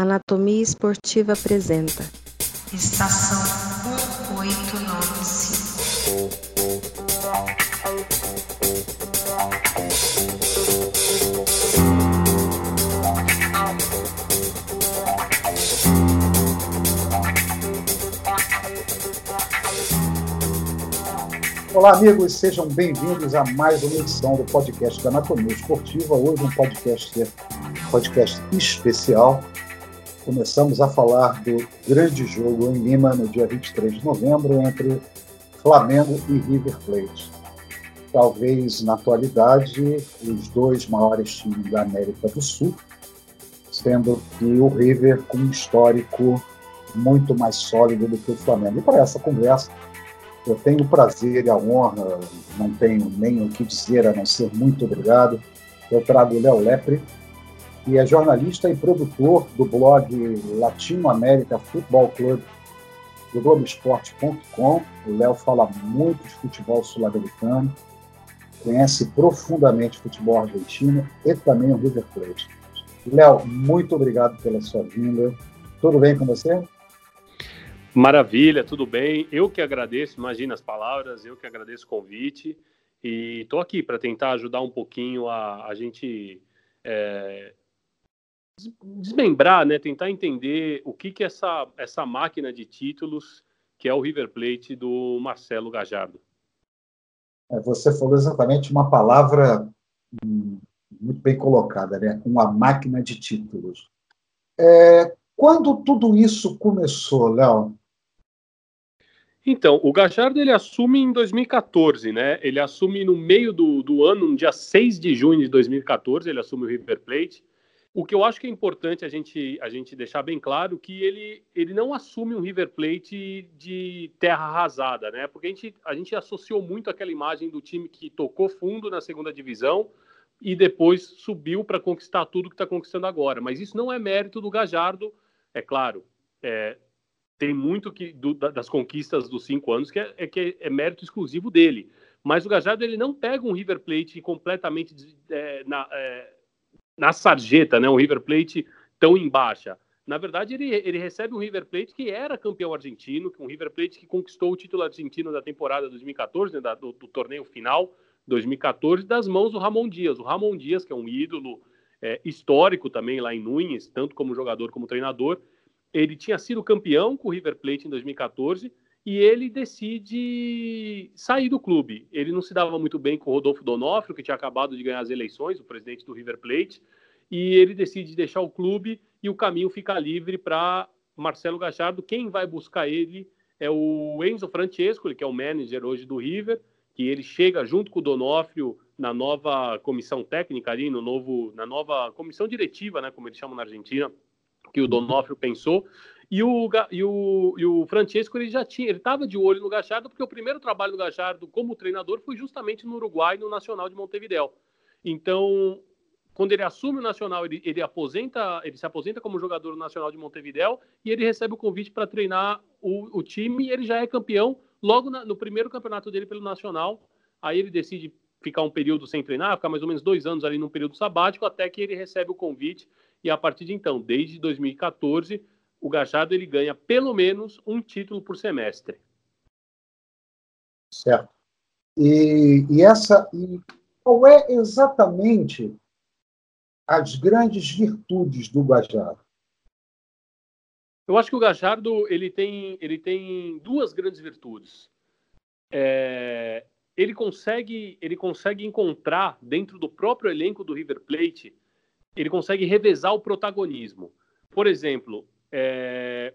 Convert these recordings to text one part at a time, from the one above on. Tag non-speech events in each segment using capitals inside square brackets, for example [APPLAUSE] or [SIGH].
Anatomia Esportiva apresenta Estação 1895. Olá, amigos, sejam bem-vindos a mais uma edição do podcast da Anatomia Esportiva. Hoje, um podcast, podcast especial. Começamos a falar do grande jogo em Lima no dia 23 de novembro entre Flamengo e River Plate. Talvez, na atualidade, os dois maiores times da América do Sul, sendo que o River com um histórico muito mais sólido do que o Flamengo. E para essa conversa, eu tenho o prazer e a honra, não tenho nem o que dizer a não ser muito obrigado. Eu trago o Léo Lepre, que é jornalista e produtor do blog Latino América Futebol Club do Globoesporte.com. O Léo fala muito de futebol sul-americano, conhece profundamente futebol argentino e também o River Plate. Léo, muito obrigado pela sua vinda. Tudo bem com você? Maravilha, tudo bem. Eu que agradeço, imagina as palavras, eu que agradeço o convite e estou aqui para tentar ajudar um pouquinho a, a gente é, desmembrar, né? tentar entender o que, que essa, essa máquina de títulos que é o River Plate do Marcelo Gajardo. É, você falou exatamente uma palavra hum, muito bem colocada, né? Uma máquina de títulos. É, quando tudo isso começou, Léo? Então, o Gajardo ele assume em 2014, né? Ele assume no meio do, do ano, no dia 6 de junho de 2014, ele assume o River Plate. O que eu acho que é importante a gente, a gente deixar bem claro que ele, ele não assume um River Plate de terra arrasada, né? Porque a gente, a gente associou muito aquela imagem do time que tocou fundo na segunda divisão e depois subiu para conquistar tudo que está conquistando agora. Mas isso não é mérito do Gajardo, é claro. É, tem muito que do, das conquistas dos cinco anos que é, é, que é mérito exclusivo dele. Mas o Gajardo ele não pega um River Plate completamente é, na, é, na sarjeta, né? Um River Plate tão em baixa. Na verdade, ele, ele recebe um River Plate que era campeão argentino, um River Plate que conquistou o título argentino da temporada 2014, né, da, do, do, torneio final 2014, das mãos do Ramon Dias. O Ramon Dias, que é um ídolo é, histórico também lá em Nunes, tanto como jogador como treinador, ele tinha sido campeão com o River Plate em 2014 e ele decide sair do clube. Ele não se dava muito bem com o Rodolfo Donofrio, que tinha acabado de ganhar as eleições, o presidente do River Plate, e ele decide deixar o clube e o caminho fica livre para Marcelo Gachardo. Quem vai buscar ele é o Enzo Francesco, que é o manager hoje do River, que ele chega junto com o Donofrio na nova comissão técnica ali, no novo, na nova comissão diretiva, né, como eles chamam na Argentina, que o. Donofrio pensou. E o, e o, e o Francesco ele já tinha, ele estava de olho no Gachardo, porque o primeiro trabalho do Gachardo como treinador foi justamente no Uruguai, no Nacional de Montevideo. Então, quando ele assume o Nacional, ele, ele, aposenta, ele se aposenta como jogador nacional de Montevideo e ele recebe o convite para treinar o, o, time ele já é campeão logo na, no primeiro campeonato dele pelo Nacional. Aí ele decide ficar um período sem treinar, ficar mais ou menos dois anos ali num período sabático, até que ele recebe o convite e a partir de então, desde 2014, o Gachado ele ganha pelo menos um título por semestre. Certo. E, e essa e qual é exatamente as grandes virtudes do Gajardo? Eu acho que o Gajardo ele tem, ele tem duas grandes virtudes. É, ele consegue ele consegue encontrar dentro do próprio elenco do River Plate ele consegue revezar o protagonismo. Por exemplo, é...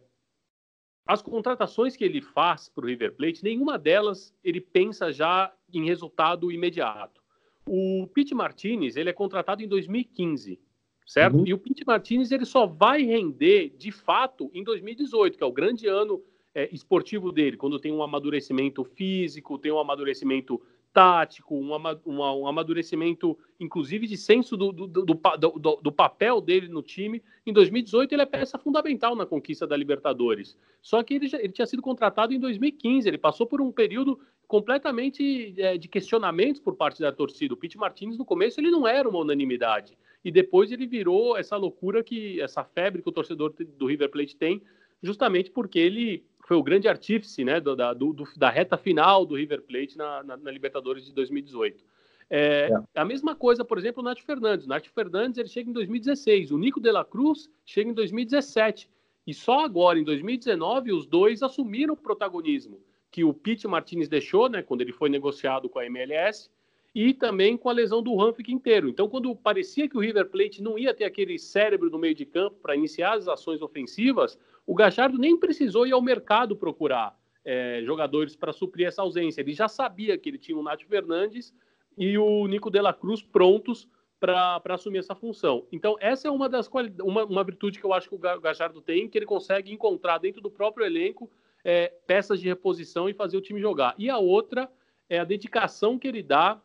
as contratações que ele faz para o River Plate, nenhuma delas ele pensa já em resultado imediato. O Pete Martinez ele é contratado em 2015, certo? Uhum. E o Pete Martinez ele só vai render de fato em 2018, que é o grande ano é, esportivo dele, quando tem um amadurecimento físico, tem um amadurecimento tático, um, um amadurecimento, inclusive, de senso do, do, do, do, do papel dele no time. Em 2018, ele é peça fundamental na conquista da Libertadores. Só que ele, já, ele tinha sido contratado em 2015, ele passou por um período completamente é, de questionamentos por parte da torcida. O Pete Martins, no começo, ele não era uma unanimidade. e depois ele virou essa loucura que essa febre que o torcedor do River Plate tem, justamente porque ele foi o grande artífice né, do, da, do, da reta final do River Plate na, na, na Libertadores de 2018. É, é. A mesma coisa, por exemplo, o Nath Fernandes. O Nath Fernandes ele chega em 2016, o Nico de la Cruz chega em 2017. E só agora, em 2019, os dois assumiram o protagonismo que o Pete Martinez deixou, né, quando ele foi negociado com a MLS, e também com a lesão do Ranfic inteiro. Então, quando parecia que o River Plate não ia ter aquele cérebro no meio de campo para iniciar as ações ofensivas, o Gajardo nem precisou ir ao mercado procurar é, jogadores para suprir essa ausência. Ele já sabia que ele tinha o Nath Fernandes e o Nico de la Cruz prontos para assumir essa função. Então, essa é uma das uma, uma virtude que eu acho que o Gajardo tem, que ele consegue encontrar dentro do próprio elenco é, peças de reposição e fazer o time jogar. E a outra é a dedicação que ele dá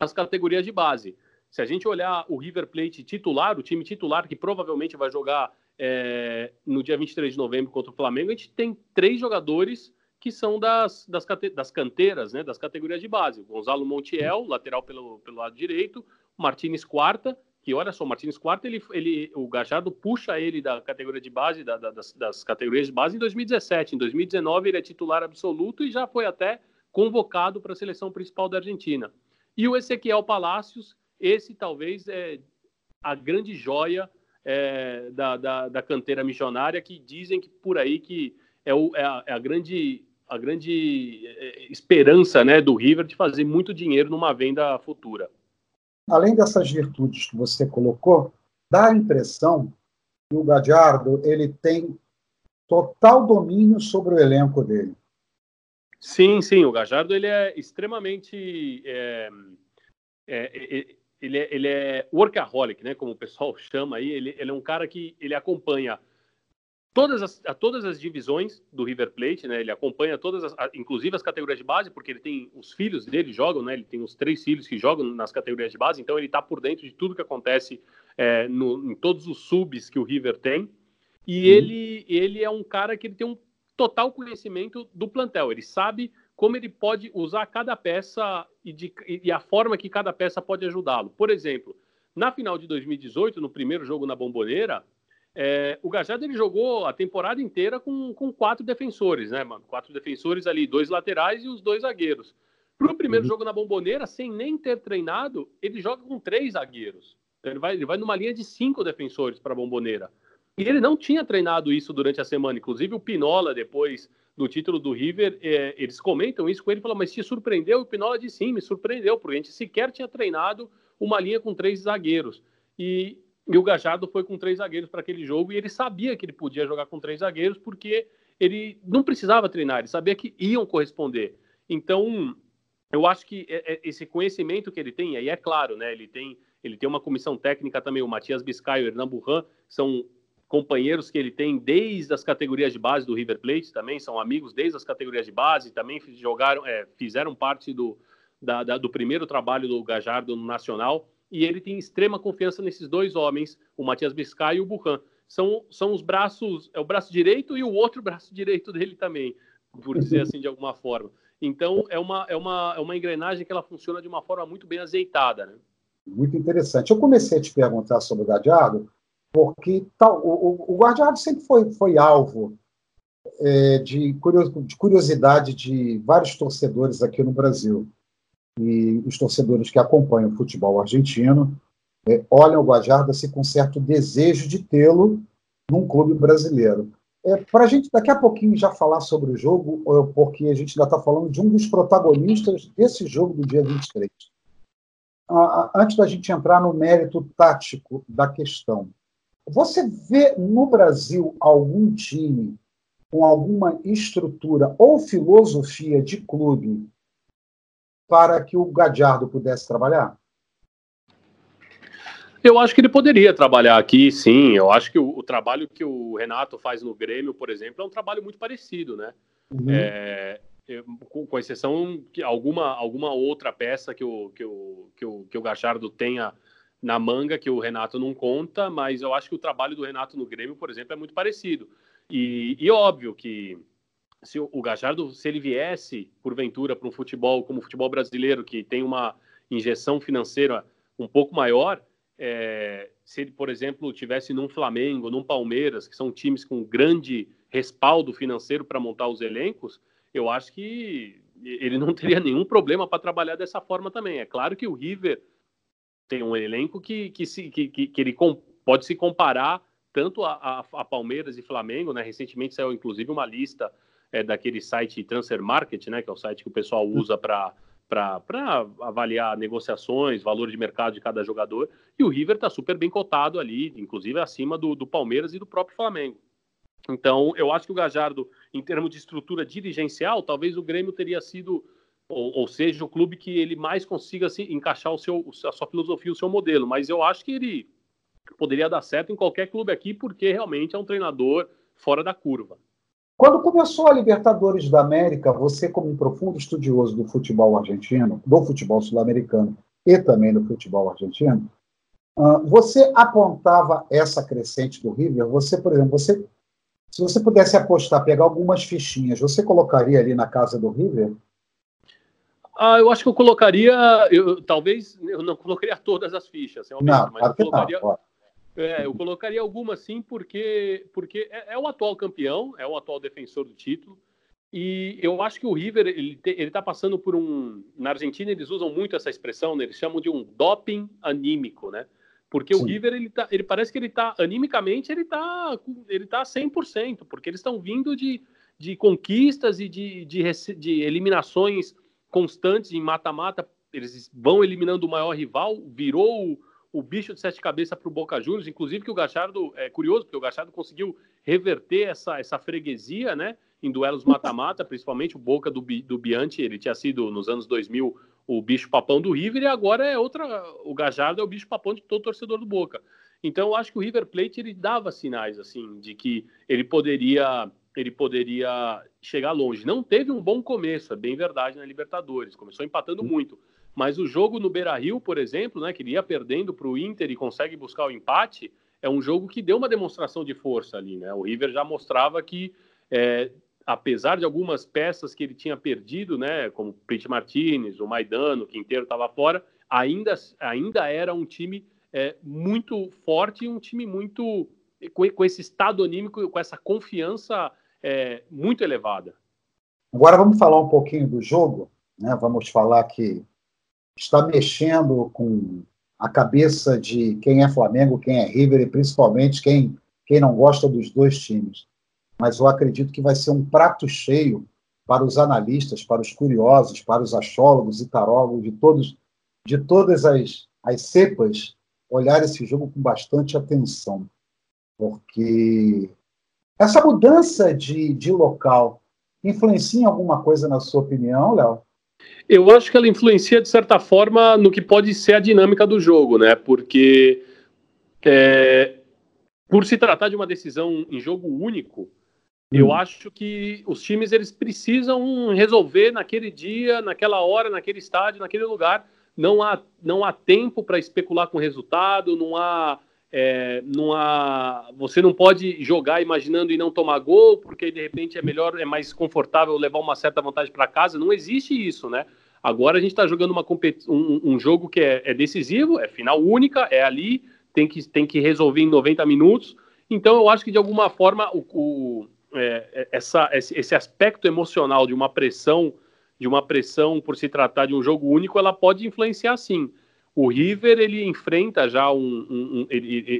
às categorias de base. Se a gente olhar o River Plate titular, o time titular que provavelmente vai jogar é, no dia 23 de novembro contra o Flamengo, a gente tem três jogadores que são das, das, das canteiras, né, das categorias de base. O Gonzalo Montiel, lateral pelo, pelo lado direito, o Martinez Quarta, que olha só, o Martins Quarta, ele, ele, o Gajardo puxa ele da categoria de base, da, da, das, das, categorias de base em 2017. Em 2019 ele é titular absoluto e já foi até convocado para a seleção principal da Argentina. E o Ezequiel Palacios, esse talvez é a grande joia é, da, da, da, canteira missionária, que dizem que por aí que é, o, é, a, é a, grande, a grande é, esperança né, do River de fazer muito dinheiro numa venda futura. Além dessas virtudes que você colocou, dá a impressão que o Gadiardo ele tem total domínio sobre o elenco dele. Sim, sim, o Gajardo ele é extremamente é, é, ele é, ele é workaholic, né? Como o pessoal [LAUGHS] chama aí. Ele, ele é um cara que ele acompanha todas as, a todas as divisões do River Plate, né? Ele acompanha todas, as, inclusive as categorias de base, porque ele tem os filhos dele jogam, né? Ele tem os três filhos que jogam nas categorias de base, então ele está por dentro de tudo que acontece é, no, em todos os subs que o River tem. E uhum. ele, ele é um cara que ele tem um total conhecimento do plantel. Ele sabe como ele pode usar cada peça e, de, e a forma que cada peça pode ajudá-lo. Por exemplo, na final de 2018, no primeiro jogo na Bomboneira, é, o Gajardo ele jogou a temporada inteira com, com quatro defensores, né, mano? Quatro defensores ali, dois laterais e os dois zagueiros. Para o primeiro uhum. jogo na Bomboneira, sem nem ter treinado, ele joga com três zagueiros. Ele vai, ele vai numa linha de cinco defensores para a Bomboneira. E ele não tinha treinado isso durante a semana. Inclusive, o Pinola, depois do título do River, é, eles comentam isso com ele. Falam, mas te surpreendeu? O Pinola disse sim, me surpreendeu, porque a gente sequer tinha treinado uma linha com três zagueiros. E e o Gajardo foi com três zagueiros para aquele jogo e ele sabia que ele podia jogar com três zagueiros porque ele não precisava treinar, ele sabia que iam corresponder. Então, eu acho que é, é, esse conhecimento que ele tem, aí é claro, né? Ele tem, ele tem uma comissão técnica também, o Matias Biscay e o Hernan Burran, são companheiros que ele tem desde as categorias de base do River Plate também, são amigos desde as categorias de base, também jogaram, é, fizeram parte do, da, da, do primeiro trabalho do Gajardo no Nacional e ele tem extrema confiança nesses dois homens, o Matias Biscay e o Burhan. São, são os braços, é o braço direito e o outro braço direito dele também, por dizer assim de alguma forma. Então é uma, é uma, é uma engrenagem que ela funciona de uma forma muito bem azeitada. Né? Muito interessante. Eu comecei a te perguntar sobre o Gadiardo, porque tal, o, o Gadiardo sempre foi, foi alvo é, de, curiosidade de vários torcedores aqui no Brasil e os torcedores que acompanham o futebol argentino é, olham o Guajardo assim, com certo desejo de tê-lo num clube brasileiro. É, Para a gente daqui a pouquinho já falar sobre o jogo, porque a gente ainda está falando de um dos protagonistas desse jogo do dia 23. Antes da gente entrar no mérito tático da questão, você vê no Brasil algum time com alguma estrutura ou filosofia de clube para que o Gadiardo pudesse trabalhar? Eu acho que ele poderia trabalhar aqui, sim. Eu acho que o, o, trabalho que o Renato faz no Grêmio, por exemplo, é um trabalho muito parecido, né? Uhum. É, com, com, exceção que alguma, alguma outra peça que o, que, o, que, o, que o Gachardo tenha na manga que o Renato não conta, mas eu acho que o trabalho do Renato no Grêmio, por exemplo, é muito parecido. E, e óbvio que se o, Gajardo, se ele viesse, porventura, para um futebol como o futebol brasileiro, que tem uma injeção financeira um pouco maior, é, se ele, por exemplo, tivesse num Flamengo, num Palmeiras, que são times com grande respaldo financeiro para montar os elencos, eu acho que ele não teria nenhum problema para trabalhar dessa forma também. É claro que o River tem um elenco que, que, se, que, que, que ele com, pode se comparar tanto a, a, a, Palmeiras e Flamengo, né? Recentemente saiu inclusive uma lista é, daquele site Transfer Market, né? Que é o site que o pessoal usa para para avaliar negociações, valor de mercado de cada jogador, e o River está super bem cotado ali, inclusive acima do, do Palmeiras e do próprio Flamengo. Então, eu acho que o Gajardo, em termos de estrutura dirigencial, talvez o Grêmio teria sido, ou, ou seja, o clube que ele mais consiga assim, encaixar o seu, a sua filosofia, o seu modelo. Mas eu acho que ele poderia dar certo em qualquer clube aqui, porque realmente é um treinador fora da curva. Quando começou a Libertadores da América, você, como um profundo estudioso do futebol argentino, do futebol sul-americano e também do futebol argentino, ah, você apontava essa crescente do River? Você, por exemplo, você se você pudesse apostar, pegar algumas fichinhas, você colocaria ali na casa do River? Ah, eu acho que eu colocaria, eu, talvez eu não colocaria [LAUGHS] todas as fichas, realmente, não, mas eu colocaria, não, é, eu colocaria algumas sim, porque, porque é, é, o atual campeão, é o atual defensor do título, e eu acho que o River ele está passando por um, na Argentina eles usam muito essa expressão, né? eles chamam de um doping anímico, né? Porque Sim. o River, ele, tá, ele parece que ele está, animicamente, ele está ele tá 100%, porque eles estão vindo de, de conquistas e de, de, de eliminações constantes em mata-mata. Eles vão eliminando o maior rival, virou o, o bicho de sete cabeças para o Boca Juniors, inclusive que o Gachardo, é curioso, porque o Gachardo conseguiu reverter essa, essa freguesia, né? Em duelos mata-mata, [LAUGHS] principalmente o Boca do, do Bianchi, ele tinha sido nos anos 2000 o bicho papão do River e agora é outra. O Gajardo é o bicho papão de todo torcedor do Boca. Então eu acho que o River Plate ele dava sinais assim de que ele poderia ele poderia chegar longe. Não teve um bom começo, é bem verdade na Libertadores. Começou empatando muito, mas o jogo no Beira-Rio, por exemplo, né, que ele ia perdendo para o Inter e consegue buscar o empate, é um jogo que deu uma demonstração de força ali, né? O River já mostrava que é, apesar de algumas peças que ele tinha perdido, né, como Prit Martinez, o Maidano, o Quinteiro estava fora, ainda, ainda era um time é, muito forte e um time muito com, com, esse estado anímico, com essa confiança é, muito elevada. Agora vamos falar um pouquinho do jogo, né? Vamos falar que está mexendo com a cabeça de quem é Flamengo, quem é River e principalmente quem quem não gosta dos dois times mas eu acredito que vai ser um prato cheio para os analistas, para os curiosos, para os astrólogos e tarólogos de todos, de todas as, as cepas, olhar esse jogo com bastante atenção, porque essa mudança de, de local influencia em alguma coisa na sua opinião, Léo? Eu acho que ela influencia de certa forma no que pode ser a dinâmica do jogo, né? Porque é, por se tratar de uma decisão em jogo único, eu hum. acho que os times eles precisam resolver naquele dia, naquela hora, naquele estádio, naquele lugar. Não há, não há tempo para especular com o resultado, não há, é. Você não pode jogar imaginando e não tomar gol, porque de repente é melhor, é mais confortável levar uma certa vantagem para casa. Não existe isso, né? Agora a gente está jogando uma um, um, jogo que é, é decisivo, é final única, é ali, tem que, tem que resolver em 90 minutos. Então eu acho que de alguma forma o, o é, é, essa, esse aspecto emocional de uma pressão, de uma pressão por se tratar de um jogo único, ela pode influenciar sim. O River ele enfrenta já um, um,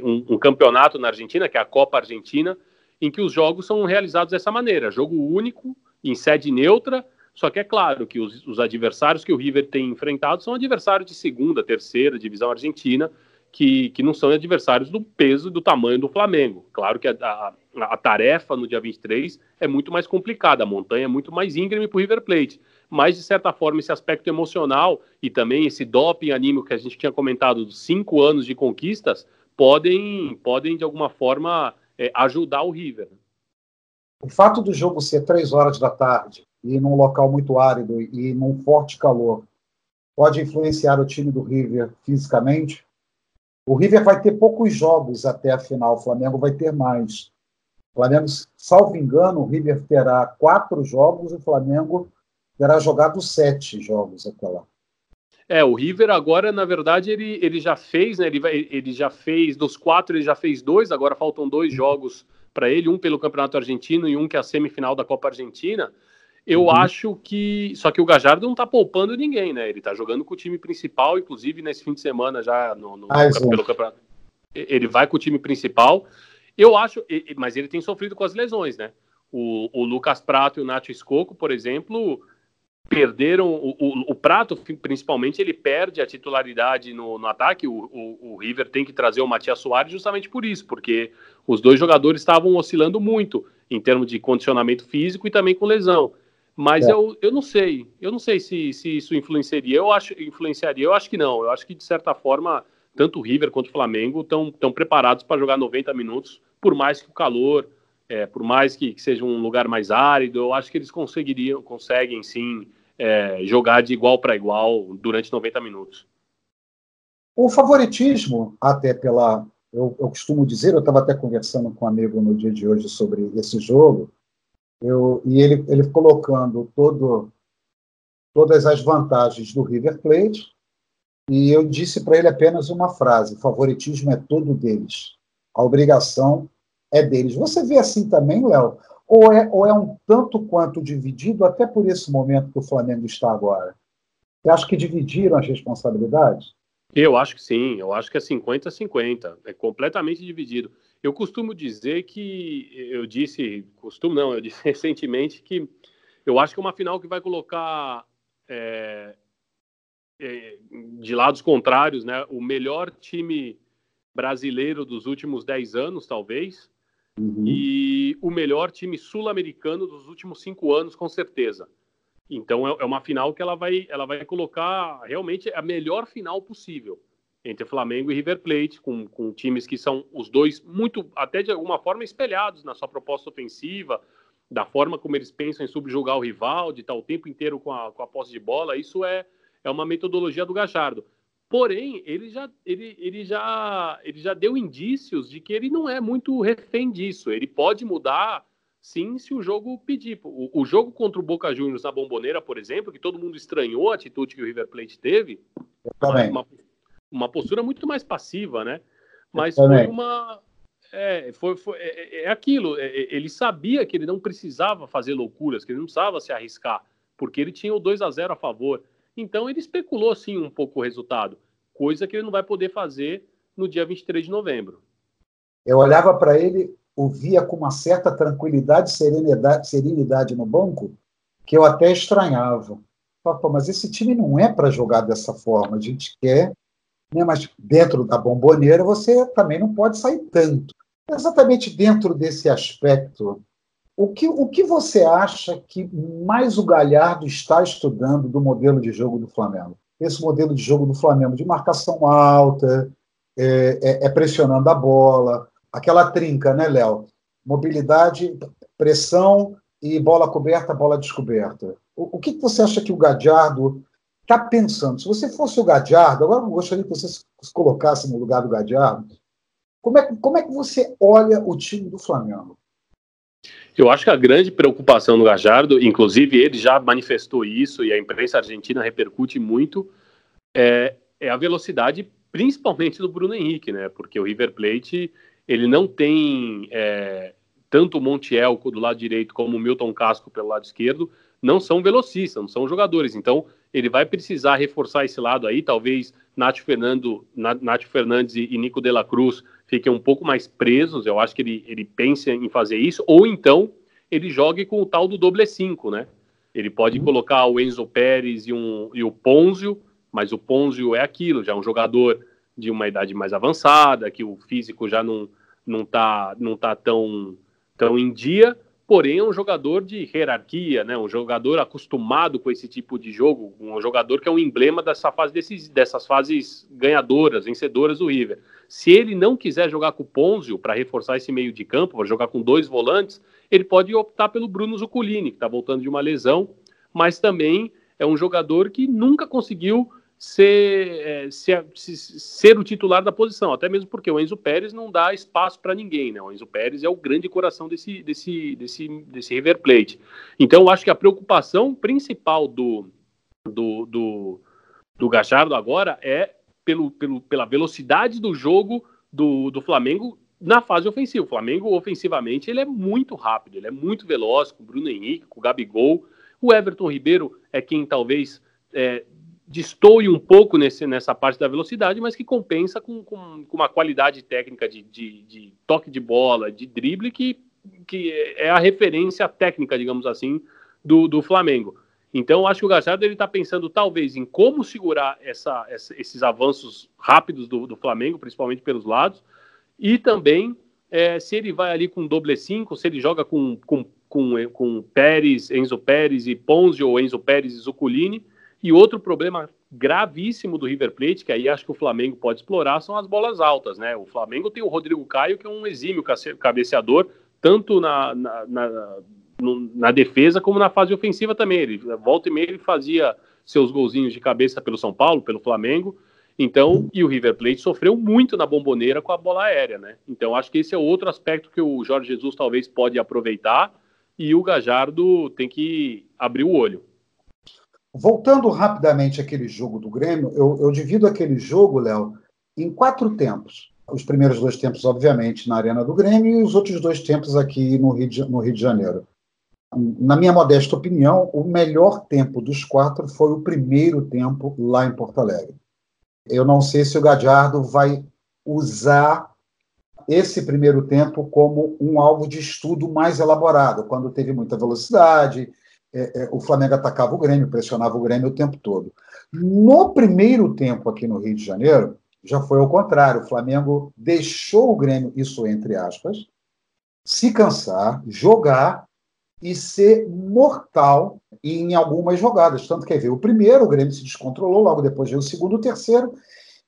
um, um, campeonato na Argentina, que é a Copa Argentina, em que os jogos são realizados dessa maneira: jogo único, em sede neutra. Só que é claro que os, os adversários que o River tem enfrentado são adversários de segunda, terceira divisão argentina, que, que não são adversários do peso e do tamanho do Flamengo. Claro que a, a, a, tarefa no dia 23 é muito mais complicada, a montanha é muito mais íngreme para o River Plate. Mas, de certa forma, esse aspecto emocional e também esse doping anímico que a gente tinha comentado dos cinco anos de conquistas podem, podem de alguma forma, é, ajudar o River. O fato do jogo ser três horas da tarde e num local muito árido e num forte calor pode influenciar o time do River fisicamente? O River vai ter poucos jogos até a final, o Flamengo vai ter mais. O Flamengo, salvo engano, o River terá quatro jogos e o Flamengo terá jogado sete jogos até lá. É, o River agora, na verdade, ele, ele já fez, né? Ele, ele já fez, dos quatro, ele já fez dois, agora faltam dois uhum. jogos para ele, um pelo Campeonato Argentino e um que é a semifinal da Copa Argentina. Eu uhum. acho que. Só que o Gajardo não tá poupando ninguém, né? Ele tá jogando com o time principal, inclusive nesse fim de semana já no, no, ah, pelo campeonato. Ele vai com o time principal. Eu acho, mas ele tem sofrido com as lesões, né? O, o Lucas Prato e o Nacho Escoco, por exemplo, perderam o, o, o, Prato, principalmente, ele perde a titularidade no, no ataque. O, o, River tem que trazer o Matias Soares justamente por isso, porque os dois jogadores estavam oscilando muito em termos de condicionamento físico e também com lesão. Mas é. eu, eu não sei, eu não sei se, se isso influenciaria. Eu acho influenciaria, eu acho que não. Eu acho que de certa forma tanto o River quanto o Flamengo estão preparados para jogar 90 minutos, por mais que o calor, é, por mais que, que, seja um lugar mais árido, eu acho que eles conseguiriam, conseguem sim é, jogar de igual para igual durante 90 minutos. O favoritismo, até pela. Eu, eu costumo dizer, eu estava até conversando com um amigo no dia de hoje sobre esse jogo, eu, e ele, ele colocando todo, todas as vantagens do River Plate, e eu disse para ele apenas uma frase: favoritismo é todo deles, a obrigação é deles. Você vê assim também, Léo? Ou é, ou é um tanto quanto dividido, até por esse momento que o Flamengo está agora? Você acha que dividiram as responsabilidades? Eu acho que sim, eu acho que é 50-50, é completamente dividido. Eu costumo dizer que, eu disse, costumo não, eu disse [LAUGHS] recentemente que eu acho que é uma final que vai colocar é, é, de lados contrários, né, o melhor time brasileiro dos últimos 10 anos, talvez, Uhum. E o melhor time sul-americano dos últimos cinco anos, com certeza. Então é, é uma final que ela vai, ela vai colocar realmente a melhor final possível entre Flamengo e River Plate, com, com times que são os dois muito, até de alguma forma, espelhados na sua proposta ofensiva, da forma como eles pensam em subjugar o rival, de estar o tempo inteiro com a, com a posse de bola. Isso é, é uma metodologia do Gajardo. Porém, ele já, ele, ele, já, ele já deu indícios de que ele não é muito refém disso. Ele pode mudar, sim, se o jogo pedir. O, o jogo contra o Boca Juniors na Bomboneira, por exemplo, que todo mundo estranhou a atitude que o River Plate teve, uma, uma, postura muito mais passiva, né? Mas foi uma. É, foi, foi, é, é, é aquilo. É, é, ele sabia que ele não precisava fazer loucuras, que ele não precisava se arriscar, porque ele tinha o 2 a 0 a favor. Então ele especulou sim um pouco o resultado, coisa que ele não vai poder fazer no dia 23 de novembro. Eu olhava para ele, o via com uma certa tranquilidade, serenidade, serenidade no banco, que eu até estranhava. Pô, mas esse time não é para jogar dessa forma. A gente quer, né? mas dentro da bomboneira você também não pode sair tanto. Exatamente dentro desse aspecto o que, o que você acha que mais o Galhardo está estudando do modelo de jogo do Flamengo? Esse modelo de jogo do Flamengo de marcação alta, é, é, é pressionando a bola, aquela trinca, né, Léo? Mobilidade, pressão e bola coberta, bola descoberta. O, o que, você acha que o Gadiardo está pensando? Se você fosse o Gadiardo, agora eu gostaria que você se colocasse no lugar do Gadiardo, como é, como é que você olha o time do Flamengo? Eu acho que a grande preocupação do Gajardo, inclusive ele já manifestou isso e a imprensa argentina repercute muito, é, é a velocidade, principalmente do Bruno Henrique, né? Porque o River Plate ele não tem é, tanto o Montiel do lado direito como o Milton Casco pelo lado esquerdo, não são velocistas, não são jogadores. Então ele vai precisar reforçar esse lado aí, talvez Nath, Fernando, Nath Fernandes e Nico de la Cruz fiquem um pouco mais presos. Eu acho que ele, ele pensa em fazer isso, ou então ele jogue com o tal do doble 5, né? Ele pode uhum. colocar o Enzo Pérez e, um, e o Ponzio, mas o Ponzio é aquilo, já é um jogador de uma idade mais avançada, que o físico já não, não tá, não tá tão, tão em dia, porém é um jogador de hierarquia, né? um jogador acostumado com esse tipo de jogo, um jogador que é um emblema dessa fase desses, dessas fases ganhadoras, vencedoras do River. Se ele não quiser jogar com o Ponzio para reforçar esse meio de campo, para jogar com dois volantes, ele pode optar pelo Bruno Zuculini, que está voltando de uma lesão, mas também é um jogador que nunca conseguiu ser, é, ser, ser, o titular da posição, até mesmo porque o Enzo Pérez não dá espaço para ninguém, né? O Enzo Pérez é o grande coração desse, desse, desse, desse River Plate. Então, eu acho que a preocupação principal do, do, do do Gajardo agora é pelo, pelo, pela velocidade do jogo do, do Flamengo na fase ofensiva. O Flamengo, ofensivamente, ele é muito rápido, ele é muito veloz, com o Bruno Henrique, com o Gabigol. O Everton Ribeiro é quem talvez é, destoie um pouco nesse, nessa parte da velocidade, mas que compensa com, com, com uma qualidade técnica de, de, de, toque de bola, de drible, que, que é a referência técnica, digamos assim, do, do Flamengo. Então, acho que o Gajardo está pensando talvez em como segurar essa, essa, esses avanços rápidos do, do, Flamengo, principalmente pelos lados, e também é, se ele vai ali com doble 5, se ele joga com, com, com, com Pérez, Enzo Pérez e Ponzi, ou Enzo Pérez e Zuculini. E outro problema gravíssimo do River Plate, que aí acho que o Flamengo pode explorar, são as bolas altas, né? O Flamengo tem o Rodrigo Caio, que é um exímio cabeceador, tanto na, na, na na defesa como na fase ofensiva também. Ele volta e meia ele fazia seus golzinhos de cabeça pelo São Paulo, pelo Flamengo. Então, e o River Plate sofreu muito na bomboneira com a bola aérea, né? Então, acho que esse é outro aspecto que o Jorge Jesus talvez pode aproveitar e o Gajardo tem que abrir o olho. Voltando rapidamente àquele jogo do Grêmio, eu, eu divido aquele jogo, Léo, em quatro tempos. Os primeiros dois tempos, obviamente, na Arena do Grêmio e os outros dois tempos aqui no Rio de, no Rio de Janeiro na minha modesta opinião, o melhor tempo dos quatro foi o primeiro tempo lá em Porto Alegre. Eu não sei se o Gadiardo vai usar esse primeiro tempo como um alvo de estudo mais elaborado, quando teve muita velocidade, é, é, o Flamengo atacava o Grêmio, pressionava o Grêmio o tempo todo. No primeiro tempo aqui no Rio de Janeiro, já foi ao contrário. O Flamengo deixou o Grêmio, isso entre aspas, se cansar, jogar e ser mortal em algumas jogadas. Tanto que ver o primeiro, o Grêmio se descontrolou, logo depois veio o segundo, o terceiro.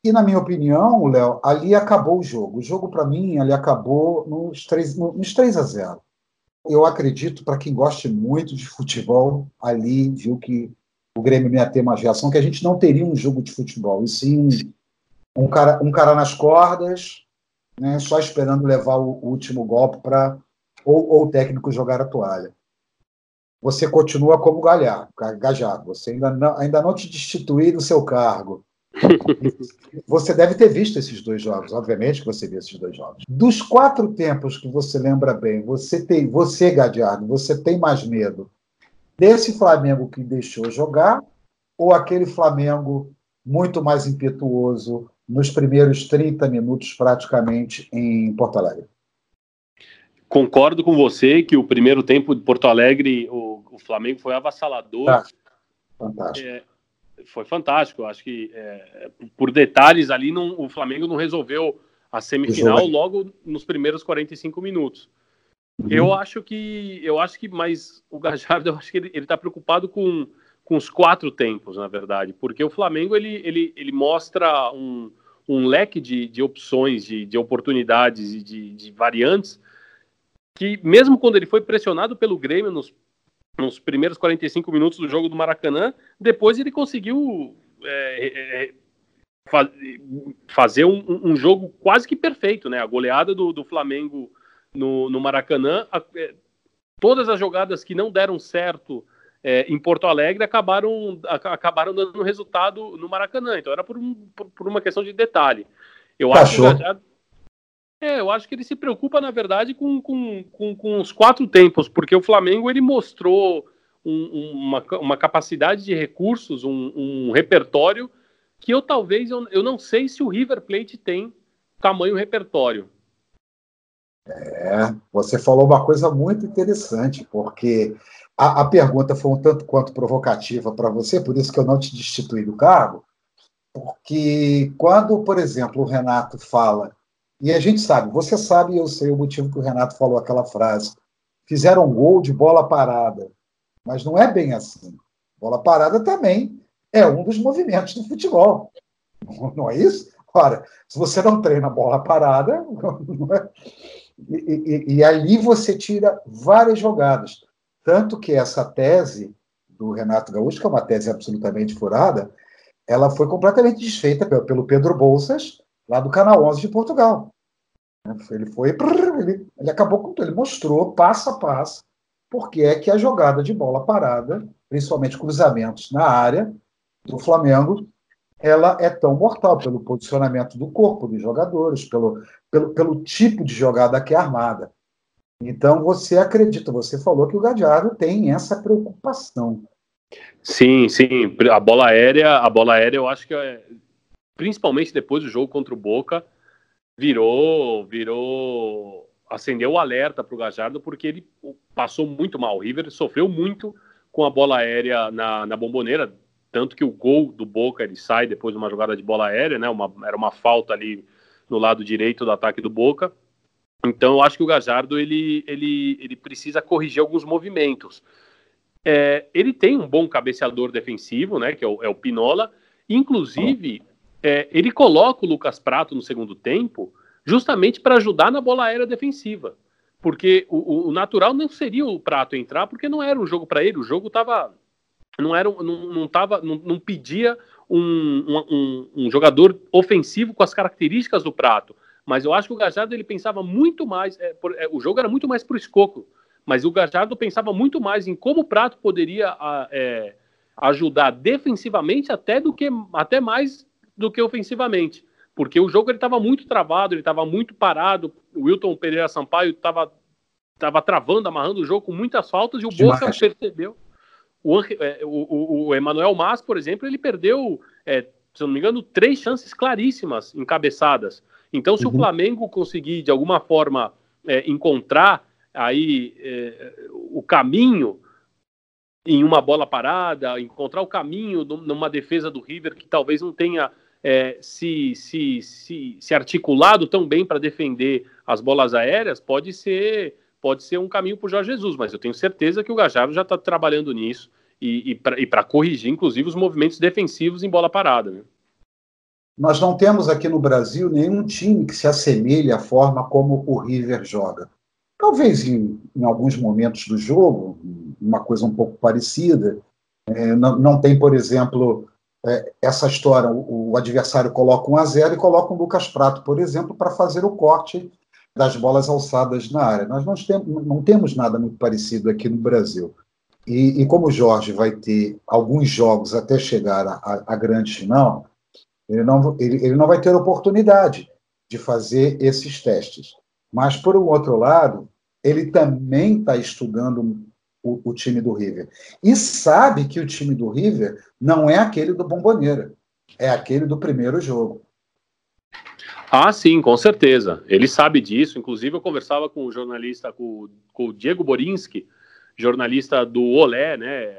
E, na minha opinião, Léo, ali acabou o jogo. O jogo, para mim, ali acabou nos 3, nos 3 a 0. Eu acredito, para quem goste muito de futebol, ali viu que o Grêmio ia ter uma reação, que a gente não teria um jogo de futebol, e sim um cara, um cara nas cordas, né, só esperando levar o, o último golpe para ou, ou, o técnico jogar a toalha você continua como galhar, gajado. Você ainda não, ainda não te destituí do seu cargo. [LAUGHS] você deve ter visto esses dois jogos, obviamente que você viu esses dois jogos. Dos quatro tempos que você lembra bem, você tem, você, Gadiardo, você tem mais medo desse Flamengo que deixou jogar ou aquele Flamengo muito mais impetuoso nos primeiros 30 minutos, praticamente, em Porto Alegre? Concordo com você que o primeiro tempo de Porto Alegre, o, o Flamengo foi avassalador. Tá. Fantástico. É, foi fantástico. Acho que é, por detalhes ali, não, o Flamengo não resolveu a semifinal logo nos primeiros 45 minutos. Uhum. Eu acho que, eu acho que, mas o Gajardo, eu acho que ele está preocupado com, com os quatro tempos, na verdade, porque o Flamengo ele, ele, ele mostra um, um leque de, de opções, de, de oportunidades e de, de variantes que mesmo quando ele foi pressionado pelo Grêmio nos, nos primeiros 45 minutos do jogo do Maracanã, depois ele conseguiu é, é, é faz, fazer um, um, jogo quase que perfeito, né? A goleada do, do Flamengo no, no Maracanã, a, é, todas as jogadas que não deram certo é, em Porto Alegre acabaram, a, acabaram dando resultado no Maracanã. Então era por, um, por, por uma questão de detalhe. Eu acho que já, é, eu acho que ele se preocupa, na verdade, com, com, com, com os quatro tempos, porque o Flamengo ele mostrou um, uma, uma capacidade de recursos, um, um repertório que eu talvez, eu, eu não sei se o River Plate tem tamanho repertório. É, você falou uma coisa muito interessante, porque a, a pergunta foi um tanto quanto provocativa para você, por isso que eu não te destituí do cargo, porque quando, por exemplo, o Renato fala e a gente sabe, você sabe, eu sei o motivo que o Renato falou aquela frase. Fizeram um gol de bola parada. Mas não é bem assim. Bola parada também é um dos movimentos do futebol. Não é isso? Ora, se você não treina bola parada, [LAUGHS] é... e, e, e ali você tira várias jogadas. Tanto que essa tese do Renato Gaúcho, que é uma tese absolutamente furada, ela foi completamente desfeita pelo Pedro Bolsas, lá do Canal 11 de Portugal. Ele foi, ele, ele acabou com tudo, ele mostrou passo a passo porque é que a jogada de bola parada, principalmente cruzamentos na área do Flamengo, ela é tão mortal pelo posicionamento do corpo dos jogadores, pelo, pelo, pelo tipo de jogada que é armada. Então você acredita, você falou que o Gadiardo tem essa preocupação. Sim, sim. A bola aérea, a bola aérea, eu acho que é, principalmente depois do jogo contra o Boca, virou, virou, acendeu o alerta para o Gajardo porque ele passou muito mal. O River sofreu muito com a bola aérea na, na bomboneira, tanto que o gol do Boca ele sai depois de uma jogada de bola aérea, né? Uma, era uma falta ali no lado direito do ataque do Boca. Então eu acho que o Gajardo ele, ele, ele precisa corrigir alguns movimentos. É, ele tem um bom cabeceador defensivo, né? Que é o, é o Pinola. Inclusive, é, ele coloca o Lucas Prato no segundo tempo justamente para ajudar na bola aérea defensiva. Porque o, o, natural não seria o Prato entrar, porque não era um jogo para ele. O jogo estava não era não, não, tava, não, não pedia um, um, um, jogador ofensivo com as características do Prato. Mas eu acho que o Gajardo ele pensava muito mais. É, por, é, o jogo era muito mais para o escoco. Mas o Gajardo pensava muito mais em como o Prato poderia é, ajudar defensivamente até do que até mais do que ofensivamente. Porque o jogo ele estava muito travado, ele estava muito parado. O Wilton Pereira Sampaio estava tava travando, amarrando o jogo com muitas faltas e o Boca percebeu o, é, o, o Emanuel Mas, por exemplo, ele perdeu, é, se não me engano, três chances claríssimas encabeçadas. Então, se uhum. o Flamengo conseguir, de alguma forma, é, encontrar aí é, o caminho em uma bola parada, encontrar o caminho numa defesa do River que talvez não tenha é, se, se, se, se articulado tão bem para defender as bolas aéreas, pode ser pode ser um caminho para o Jorge Jesus, mas eu tenho certeza que o Gajardo já está trabalhando nisso e, e para corrigir, inclusive, os movimentos defensivos em bola parada. Né? Nós não temos aqui no Brasil nenhum time que se assemelhe à forma como o River joga. Talvez em, em alguns momentos do jogo, uma coisa um pouco parecida. É, não, não, tem, por exemplo, é, essa história: o, o, adversário coloca um a zero e coloca um Lucas Prato, por exemplo, para fazer o corte das bolas alçadas na área. Nós não temos, não temos nada muito parecido aqui no Brasil. E, e como o Jorge vai ter alguns jogos até chegar à grande final, ele não, ele, ele não vai ter oportunidade de fazer esses testes. Mas, por um outro lado, ele também está estudando o, o, time do River. E sabe que o time do River não é aquele do Bomboneira, é aquele do primeiro jogo. Ah, sim, com certeza. Ele sabe disso. Inclusive, eu conversava com o jornalista, com, com o Diego Borinski, jornalista do Olé, né,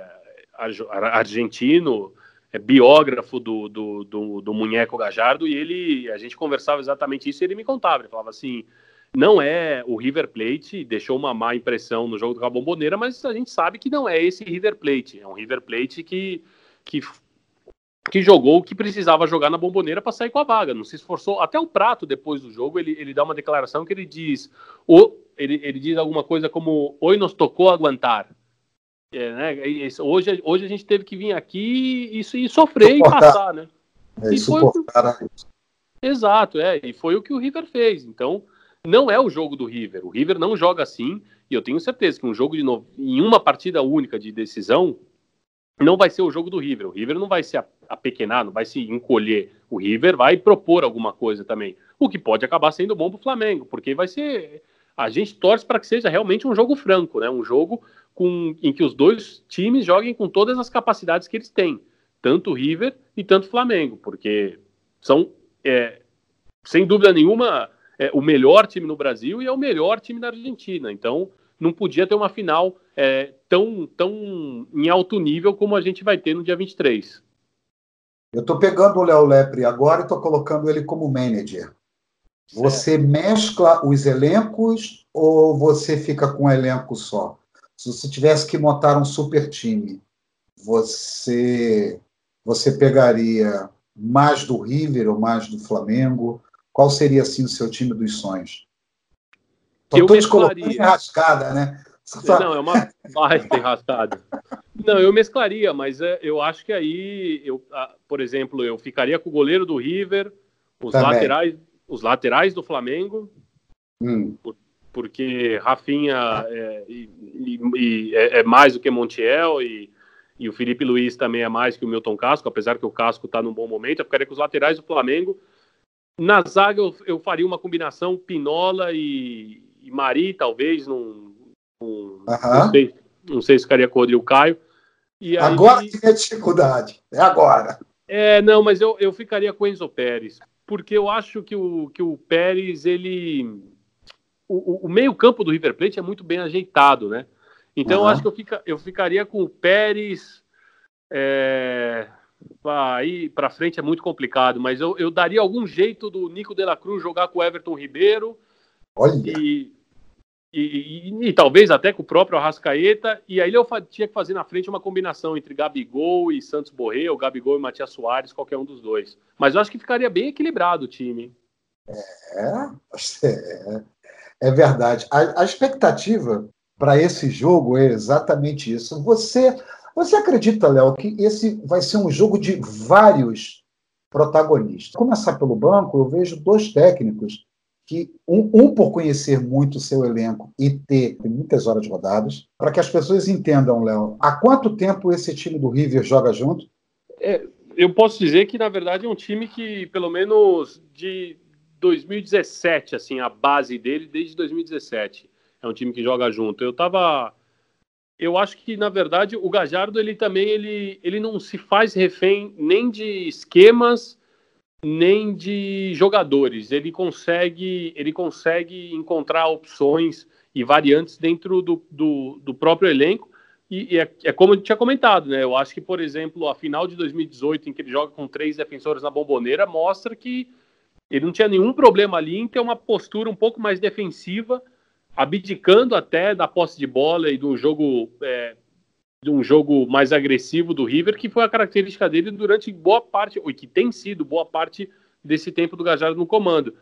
argentino, é biógrafo do, do, do, do Munheco Gajardo, e ele, a gente conversava exatamente isso, e ele me contava, ele falava assim, não é o River Plate, deixou uma má impressão no jogo do Cabomboneira, mas a gente sabe que não é esse River Plate, é um River Plate que, que que jogou o que precisava jogar na bomboneira para sair com a vaga, não se esforçou. Até o Prato, depois do jogo, ele, ele dá uma declaração que ele diz: o, ele, ele diz alguma coisa como: Oi, nos tocou aguentar. É, né? hoje, hoje a gente teve que vir aqui e, e sofrer suportar. e passar, né? É, e suportar. Foi... Exato, é, e foi o que o River fez. Então, não é o jogo do River. O River não joga assim, e eu tenho certeza que um jogo de novo, em uma partida única de decisão, não vai ser o jogo do River. O River não vai se apequenar, não vai se encolher. O River vai propor alguma coisa também. O que pode acabar sendo bom para o Flamengo, porque vai ser. A gente torce para que seja realmente um jogo franco, né? Um jogo com, em que os dois times joguem com todas as capacidades que eles têm, tanto o River e tanto o Flamengo, porque são, é, sem dúvida nenhuma, é, o melhor time no Brasil e é o melhor time da Argentina. Então, não podia ter uma final é, tão, tão em alto nível como a gente vai ter no dia 23. Eu estou pegando o Léo Lepre agora e estou colocando ele como manager. Você mescla os elencos ou você fica com um elenco só? Se você tivesse que montar um super time, você você pegaria mais do River ou mais do Flamengo? Qual seria assim o seu time dos sonhos? eu mesclaria. enrascada, né? Não, é uma baita enrascada. Não, eu mesclaria, mas é, eu acho que aí, eu, por exemplo, eu ficaria com o goleiro do River, os laterais, os laterais do Flamengo, hum. por, porque Rafinha é, e, e, é, é, mais do que Montiel e, e o Felipe Luiz também é mais que o Milton Casco, apesar que o Casco está num bom momento. Eu ficaria com os laterais do Flamengo. Na zaga eu, eu faria uma combinação Pinola e, e Mari, talvez, num, num não, sei, não sei se ficaria com o Rodrigo Caio. E aí, agora tem a dificuldade, é agora. É, não, mas eu, eu ficaria com o Enzo Pérez, porque eu acho que o, que o Pérez, ele. O, o meio-campo do River Plate é muito bem ajeitado, né? Então, uhum. eu acho que eu, fica, eu ficaria com o Pérez. É, aí para frente é muito complicado, mas eu, eu daria algum jeito do Nico de la Cruz jogar com o Everton Ribeiro. E, e, e, e, talvez até com o próprio Arrascaeta, e aí eu tinha que fazer na frente uma combinação entre Gabigol e Santos Borré, ou Gabigol e Matias Soares, qualquer um dos dois. Mas eu acho que ficaria bem equilibrado o time. É, é, é verdade. A, a expectativa para esse jogo é exatamente isso. Você, você acredita, Léo, que esse vai ser um jogo de vários protagonistas? Começar pelo banco, eu vejo dois técnicos que um, um, por conhecer muito o seu elenco e ter muitas horas rodadas, para que as pessoas entendam, Léo, há quanto tempo esse time do River joga junto? É, eu posso dizer que, na verdade, é um time que, pelo menos de 2017, assim, a base dele desde 2017. É um time que joga junto. Eu tava. Eu acho que, na verdade, o Gajardo ele também ele, ele não se faz refém nem de esquemas nem de jogadores. Ele consegue, ele consegue encontrar opções e variantes dentro do, do, do próprio elenco. E, e é, é, como eu tinha comentado, né? Eu acho que, por exemplo, a final de 2018, em que ele joga com três defensores na bomboneira, mostra que ele não tinha nenhum problema ali em ter uma postura um pouco mais defensiva, abdicando até da posse de bola e do jogo é, de um jogo mais agressivo do River, que foi a característica dele durante boa parte, ou que tem sido boa parte desse tempo do Gajardo no comando.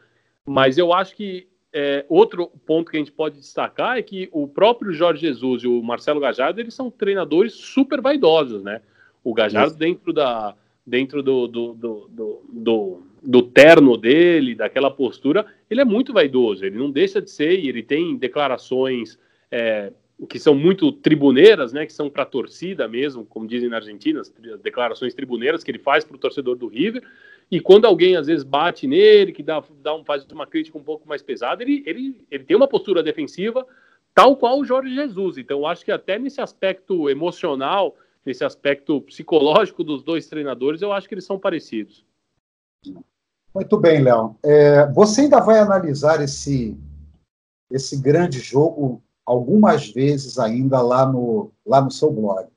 Mas eu acho que é, outro ponto que a gente pode destacar é que o próprio Jorge Jesus e o Marcelo Gajardo, eles são treinadores super vaidosos, né? O Gajardo Isso. dentro da dentro do do, do, do, do, do terno dele, daquela postura, ele é muito vaidoso, ele não deixa de ser, e ele tem declarações é, que são muito tribuneiras, né, que são para a torcida mesmo, como dizem na Argentina, as declarações tribuneiras que ele faz para o torcedor do River. E quando alguém às vezes bate nele, que dá, dá um, faz uma crítica um pouco mais pesada, ele, ele, ele tem uma postura defensiva tal qual o Jorge Jesus. Então, acho que até nesse aspecto emocional, nesse aspecto psicológico dos dois treinadores, eu acho que eles são parecidos. Muito bem, Léo. É, você ainda vai analisar esse, esse grande jogo algumas vezes ainda lá no, lá no seu blog.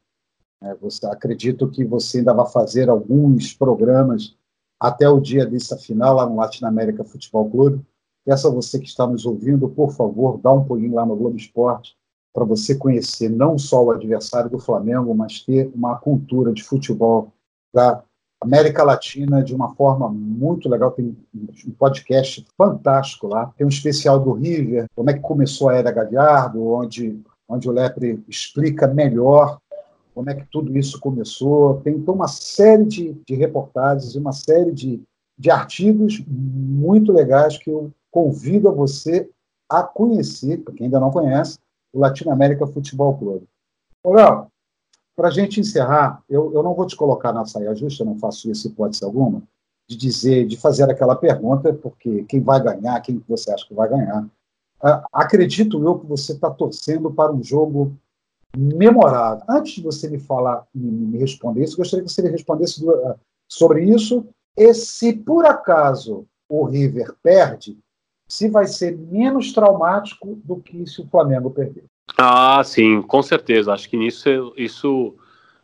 É, você, acredito que você ainda vai fazer alguns programas até o dia dessa final lá no Latin América Futebol Clube. Peço a você que está nos ouvindo, por favor, dá um pulinho lá no Globo Esporte para você conhecer não só o adversário do Flamengo, mas ter uma cultura de futebol da América Latina de uma forma muito legal. Tem um podcast fantástico lá. Tem um especial do River, como é que começou a Era Galhardo, onde, onde o Lepre explica melhor como é que tudo isso começou. Tem então, uma série de, de reportagens e uma série de, de artigos muito legais que eu convido a você a conhecer, para quem ainda não conhece, o Latino América Futebol Clube. Léo, para a gente encerrar, eu, eu não vou te colocar na saia justa, não faço isso hipótese alguma, de dizer, de fazer aquela pergunta, porque quem vai ganhar, quem você acha que vai ganhar. Uh, acredito eu que você está torcendo para um jogo memorável. Antes de você me falar, me, me responder isso, gostaria que você me respondesse do, uh, sobre isso. E se por acaso o River perde, se vai ser menos traumático do que se o Flamengo perder. Ah, sim, com certeza. Acho que nisso isso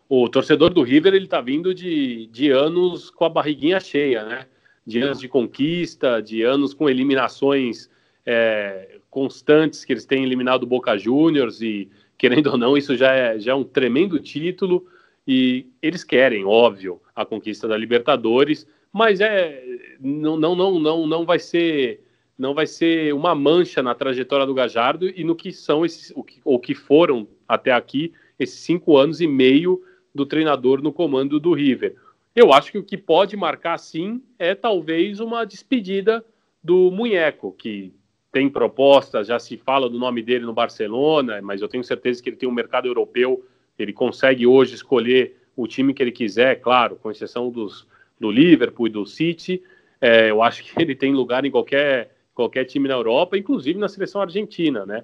o torcedor do River ele está vindo de, de anos com a barriguinha cheia, né? De anos de conquista, de anos com eliminações é, constantes que eles têm eliminado o Boca Juniors e querendo ou não isso já é, já é um tremendo título e eles querem, óbvio, a conquista da Libertadores, mas é não não não não não vai ser não vai ser uma mancha na trajetória do Gajardo e no que são esses, o que, ou que foram até aqui esses cinco anos e meio do treinador no comando do River. Eu acho que o que pode marcar sim é talvez uma despedida do Munheco, que tem propostas, já se fala do nome dele no Barcelona, mas eu tenho certeza que ele tem um mercado europeu Ele consegue hoje escolher o time que ele quiser, claro, com exceção dos, do Liverpool e do City. É, eu acho que ele tem lugar em qualquer, qualquer time na Europa, inclusive na seleção argentina, né?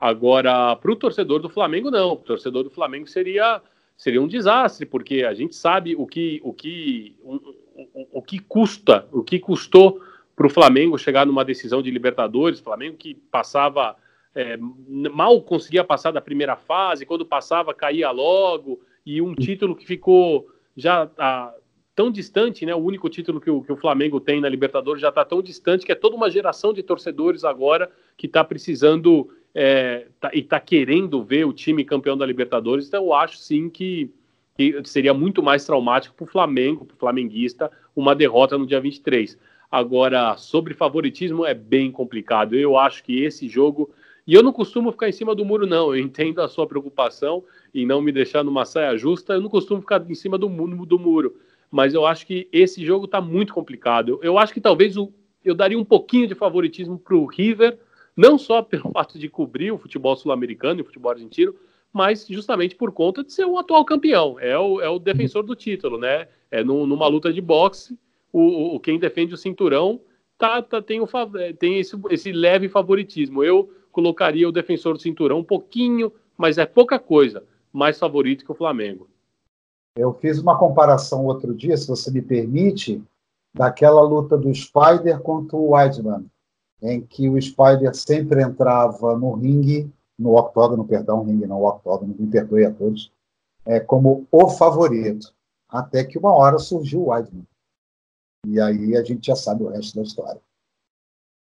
Agora, para o torcedor do Flamengo, não. O torcedor do Flamengo seria, seria um desastre, porque a gente sabe o que, o que, o, o, o que custa, o que custou para o Flamengo chegar numa decisão de Libertadores. Flamengo que passava é, mal conseguia passar da primeira fase, quando passava caía logo, e um título que ficou já ah, tão distante, né? O único título que o, que o Flamengo tem na Libertadores já está tão distante que é toda uma geração de torcedores agora que está precisando é, tá, e está querendo ver o time campeão da Libertadores. Então eu acho sim que, que seria muito mais traumático para o Flamengo, para o flamenguista, uma derrota no dia 23. Agora, sobre favoritismo é bem complicado. Eu acho que esse jogo e eu não costumo ficar em cima do muro, não. Eu entendo a sua preocupação em não me deixar numa saia justa. Eu não costumo ficar em cima do, do muro. Mas eu acho que esse jogo está muito complicado. Eu, eu, acho que talvez o, eu daria um pouquinho de favoritismo para o River, não só [LAUGHS] pelo fato de cobrir o futebol sul-americano e o futebol argentino, mas justamente por conta de ser o atual campeão. É o, é o defensor do título, né? É no, numa luta de boxe, o, o, quem defende o cinturão tá, tá, tem, o, tem esse, esse leve favoritismo. Eu colocaria o defensor do cinturão um pouquinho, mas é pouca coisa, mais favorito que o Flamengo. Eu fiz uma comparação outro dia, se você me permite, daquela luta do Spider contra o Weidman, em que o Spider sempre entrava no ringue, no octógono, perdão, ringue não, octógono, me perdoe a todos, é, como o favorito, até que uma hora surgiu o Weidman. E aí a gente já sabe o resto da história.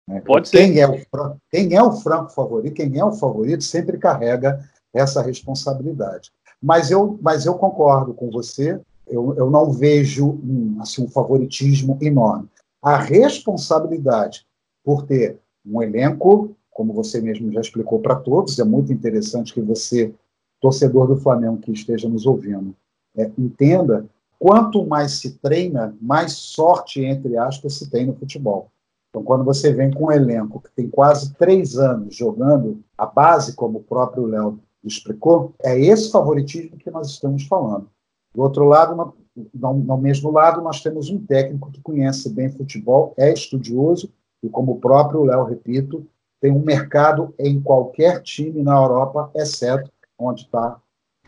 Né? Pode quem ser. É o, quem é o franco favorito, quem é o favorito sempre carrega essa responsabilidade. Mas eu, mas eu concordo com você, eu, eu não vejo um, assim, um favoritismo enorme. A responsabilidade por ter um elenco, como você mesmo já explicou para todos, é muito interessante que você, torcedor do Flamengo que esteja nos ouvindo, é, entenda quanto mais se treina, mais sorte, entre aspas, se tem no futebol. Então, quando você vem com um elenco que tem quase três anos jogando a base, como o próprio Léo explicou, é esse favoritismo que nós estamos falando. Do outro lado, no, no mesmo lado, nós temos um técnico que conhece bem futebol, é estudioso e, como o próprio Léo, repito, tem um mercado em qualquer time na Europa, exceto onde está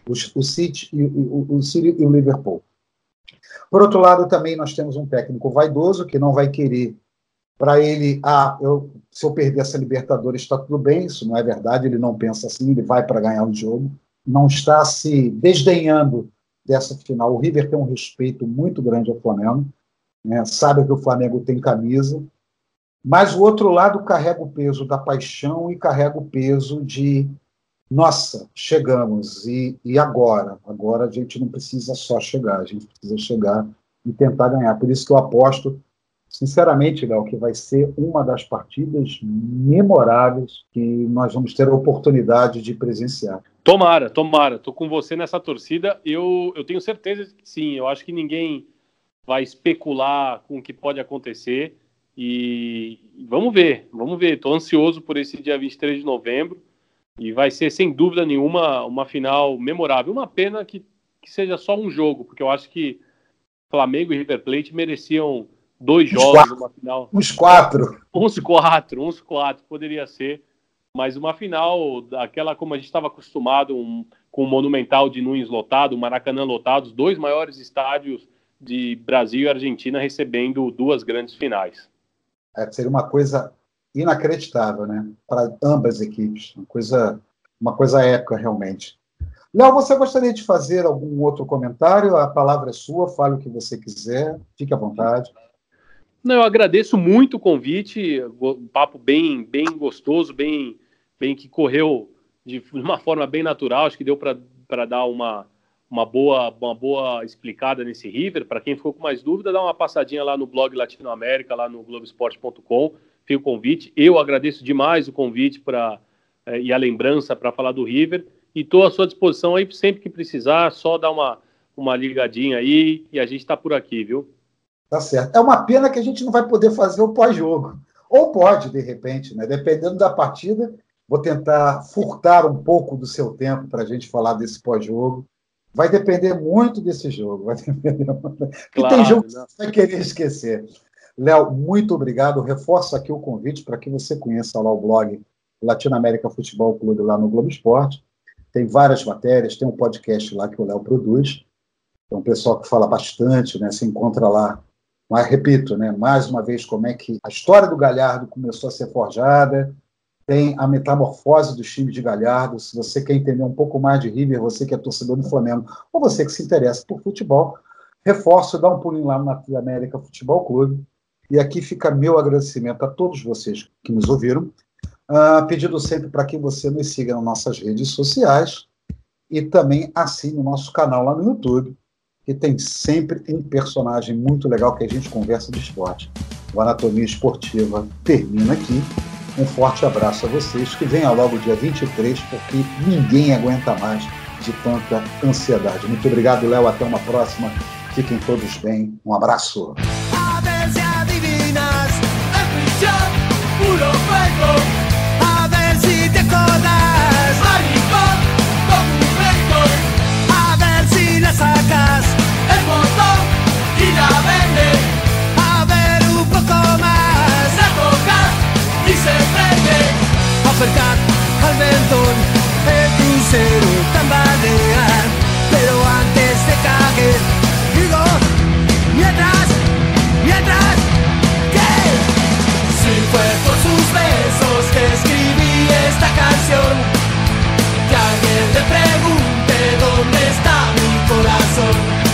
o, City e o, o City e o Liverpool. Por outro lado, também nós temos um técnico vaidoso que não vai querer para ele, ah, eu, se eu perder essa Libertadores está tudo bem, isso não é verdade, ele não pensa assim, ele vai para ganhar o jogo, não está se desdenhando dessa final. O River tem um respeito muito grande ao Flamengo, né? sabe que o Flamengo tem camisa, mas o outro lado carrega o peso da paixão e carrega o peso de nossa, chegamos, e, e agora? Agora a gente não precisa só chegar, a gente precisa chegar e tentar ganhar. Por isso que eu aposto sinceramente, Léo, que vai ser uma das partidas memoráveis que nós vamos ter a oportunidade de presenciar. Tomara, tomara. Estou com você nessa torcida. Eu, eu tenho certeza que sim. Eu acho que ninguém vai especular com o que pode acontecer. E vamos ver, vamos ver. Estou ansioso por esse dia 23 de novembro. E vai ser, sem dúvida nenhuma, uma final memorável. Uma pena que, que seja só um jogo, porque eu acho que Flamengo e River Plate mereciam dois uns jogos, quatro, uma final. Uns quatro. Uns quatro, uns quatro, poderia ser. Mas uma final daquela como a gente estava acostumado, um, com o Monumental de Nunes lotado, o Maracanã lotado, os dois maiores estádios de Brasil e Argentina recebendo duas grandes finais. É, seria uma coisa inacreditável, né? Para ambas as equipes. Uma coisa, uma coisa épica, realmente. Léo, você gostaria de fazer algum outro comentário? A palavra é sua, fale o que você quiser, fique à vontade. Não, eu agradeço muito o convite, um papo bem, bem gostoso, bem, bem que correu de [LAUGHS] uma forma bem natural, acho que deu para dar uma, uma, boa, uma boa explicada nesse River. Para quem ficou com mais dúvida, dá uma passadinha lá no blog Latinoamérica, lá no Globoesporte.com, fica o convite. Eu agradeço demais o convite para é, e a lembrança para falar do River e estou à sua disposição aí sempre que precisar, só dar uma, uma ligadinha aí e a gente está por aqui, viu? Tá certo. É uma pena que a gente não vai poder fazer o pós-jogo. Ou pode, de repente, né? dependendo da partida, Vou tentar furtar um pouco do seu tempo para a gente falar desse pós-jogo. Vai depender muito desse jogo. Vai [LAUGHS] depender muito. Claro, tem jogo que você vai querer esquecer. Léo, muito obrigado. Reforço aqui o convite para que você conheça lá o blog Latinoamérica Futebol Clube lá no Globo Esporte. Tem várias matérias, tem um podcast lá que o Léo produz. É um pessoal que fala bastante, né? Se encontra lá. Mas repito, né? Mais uma vez, como é que a história do Galhardo começou a ser forjada. Tem a metamorfose do time de Galhardo. Se você quer entender um pouco mais de River, você que é torcedor do Flamengo, ou você que se interessa por futebol, reforço, dá um pulinho lá no América Futebol Clube. E aqui fica meu agradecimento a todos vocês que nos ouviram. Uh, pedindo sempre para que você nos siga nas nossas redes sociais e também assine o nosso canal lá no YouTube, que tem sempre um personagem muito legal que a gente conversa de esporte. O Anatomia Esportiva termina aqui. Um forte abraço a vocês, que venha logo dia 23, porque ninguém aguenta mais de tanta ansiedade. Muito obrigado, Léo. Até uma próxima. Fiquem todos bem. Um abraço. le pregunte dónde está mi corazón.